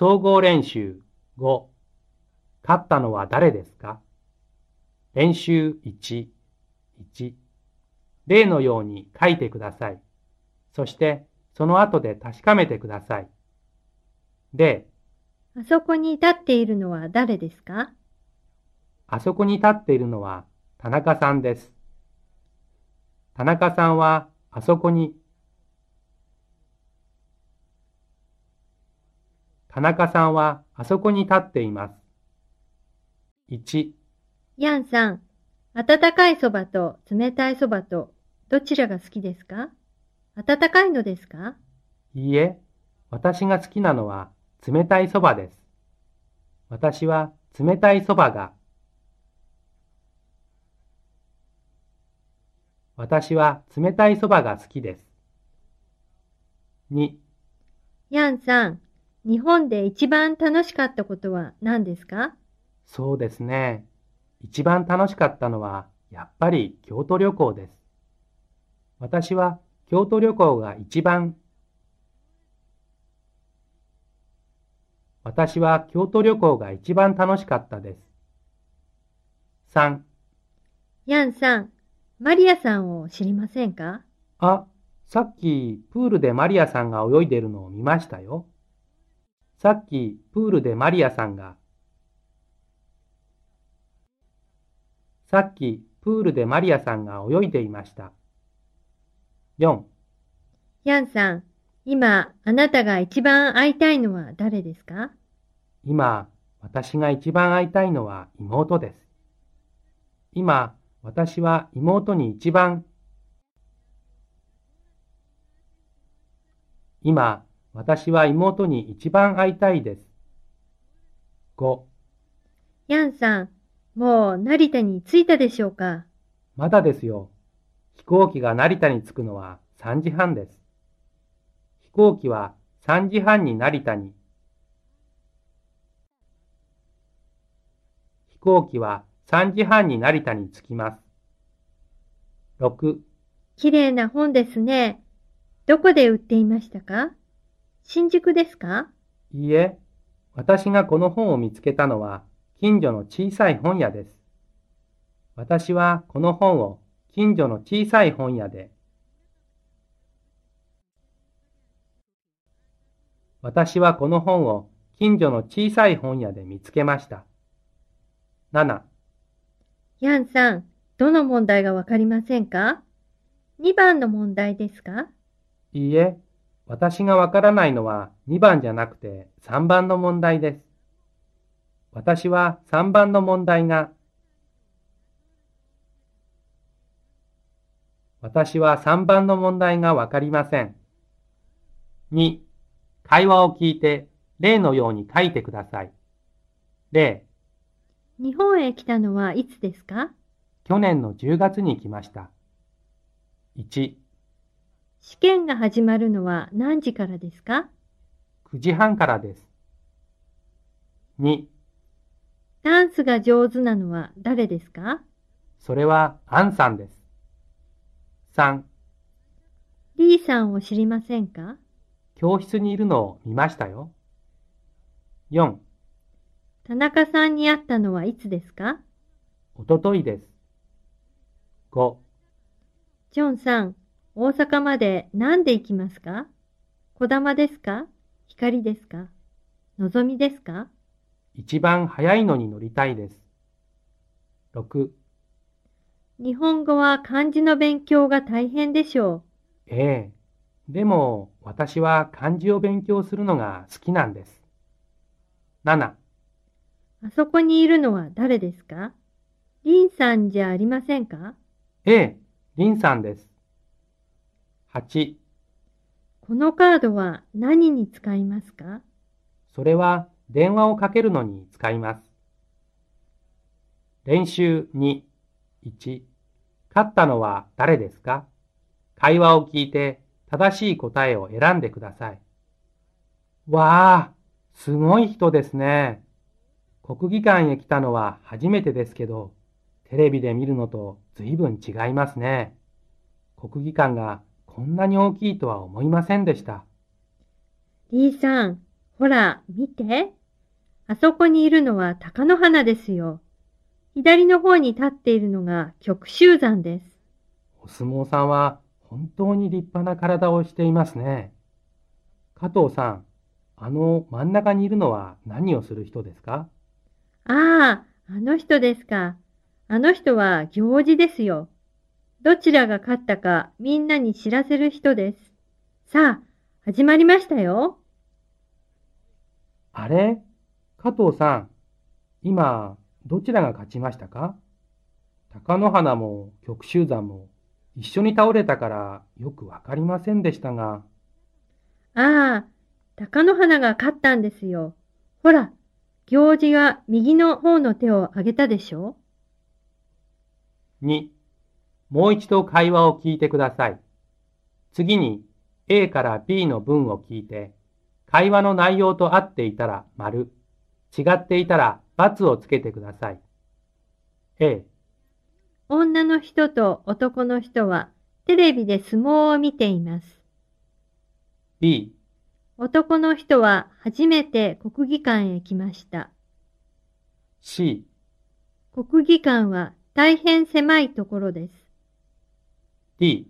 総合練習5勝ったのは誰ですか？練習1、1例のように書いてください。そしてその後で確かめてください。例あそこに立っているのは誰ですか？あそこに立っているのは田中さんです。田中さんはあそこに田中さんはあそこに立っています。1ヤンさん、温かいそばと冷たいそばとどちらが好きですか？温かいのですか？いいえ、私が好きなのは冷たいそばです。私は冷たいそばが私は冷たいそばが好きです。2ヤンさん、日本で一番楽しかったことは何ですか？そうですね。一番楽しかったのは、やっぱり京都旅行です。私は京都旅行が一番、私は京都旅行が一番楽しかったです。3ヤンさん、マリアさんを知りませんか？あ、さっきプールでマリアさんが泳いでるのを見ましたよ。さっきプールでマリアさんが、さっきプールでマリアさんが泳いでいました。4ヤンさん、今あなたが一番会いたいのは誰ですか？今、私が一番会いたいのは妹です。今、私は妹に一番、今、私は妹に一番会いたいです。5ヤンさん、もう成田に着いたでしょうか？まだですよ。飛行機が成田に着くのは3時半です。飛行機は3時半に成田に。飛行機は3時半に成田に着きます。6きれいな本ですね。どこで売っていましたか？新宿ですか？いいえ、私がこの本を見つけたのは近所の小さい本屋です。私はこの本を近所の小さい本屋で私はこの本を近所の小さい本屋で見つけました。7ヤンさん、どの問題がわかりませんか ?2 番の問題ですか？いいえ、私がわからないのは2番じゃなくて3番の問題です。私は3番の問題が私は3番の問題がわかりません。2、会話を聞いて例のように書いてください。例、日本へ来たのはいつですか？去年の10月に来ました。1、試験が始まるのは何時からですか ?9 時半からです。2、ダンスが上手なのは誰ですか？それはアンさんです。3、リーさんを知りませんか？教室にいるのを見ましたよ。4、田中さんに会ったのはいつですか？おとといです。5、ジョンさん、大阪まで何で行きますか？小玉ですか？光ですか？のぞみですか？一番早いのに乗りたいです。6、日本語は漢字の勉強が大変でしょええ。でも、私は漢字を勉強するのが好きなんです。7、あそこにいるのは誰ですか？リンさんじゃありませんか？ええ、リンさんです。8、このカードは何に使いますか？それは電話をかけるのに使います。練習2、1、勝ったのは誰ですか？会話を聞いて正しい答えを選んでください。わあ、すごい人ですね。国技館へ来たのは初めてですけど、テレビで見るのと随分違いますね。国技館がこんなに大きいとは思いませんでした。リーさん、ほら、見て。あそこにいるのは鷹の花ですよ。左の方に立っているのが極集山です。お相撲さんは本当に立派な体をしていますね。加藤さん、あの真ん中にいるのは何をする人ですか？ああ、あの人ですか。あの人は行事ですよ。どちらが勝ったかみんなに知らせる人です。さあ、始まりましたよ。あれ？加藤さん、今、どちらが勝ちましたか？貴乃花も極集山も一緒に倒れたからよくわかりませんでしたが。ああ、貴乃花が勝ったんですよ。ほら、行司が右の方の手を挙げたでしょ ?2、もう一度会話を聞いてください。次に A から B の文を聞いて、会話の内容と合っていたら丸、違っていたら×をつけてください。A、女の人と男の人はテレビで相撲を見ています。B、男の人は初めて国技館へ来ました。C、国技館は大変狭いところです。D、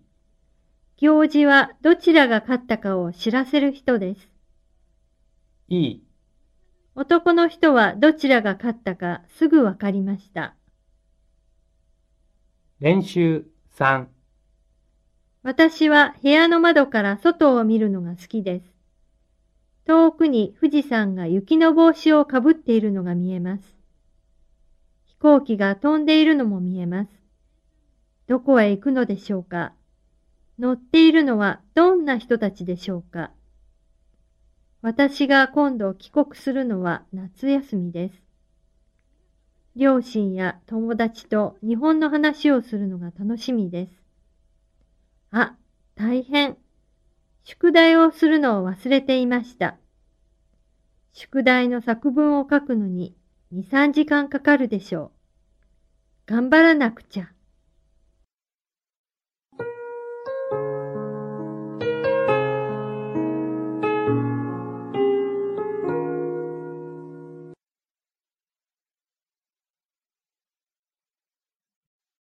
行事はどちらが勝ったかを知らせる人です。E、男の人はどちらが勝ったかすぐわかりました。練習3私は部屋の窓から外を見るのが好きです。遠くに富士山が雪の帽子をかぶっているのが見えます。飛行機が飛んでいるのも見えます。どこへ行くのでしょうか？乗っているのはどんな人たちでしょうか？私が今度帰国するのは夏休みです。両親や友達と日本の話をするのが楽しみです。あ、大変。宿題をするのを忘れていました。宿題の作文を書くのに2、3時間かかるでしょう。頑張らなくちゃ。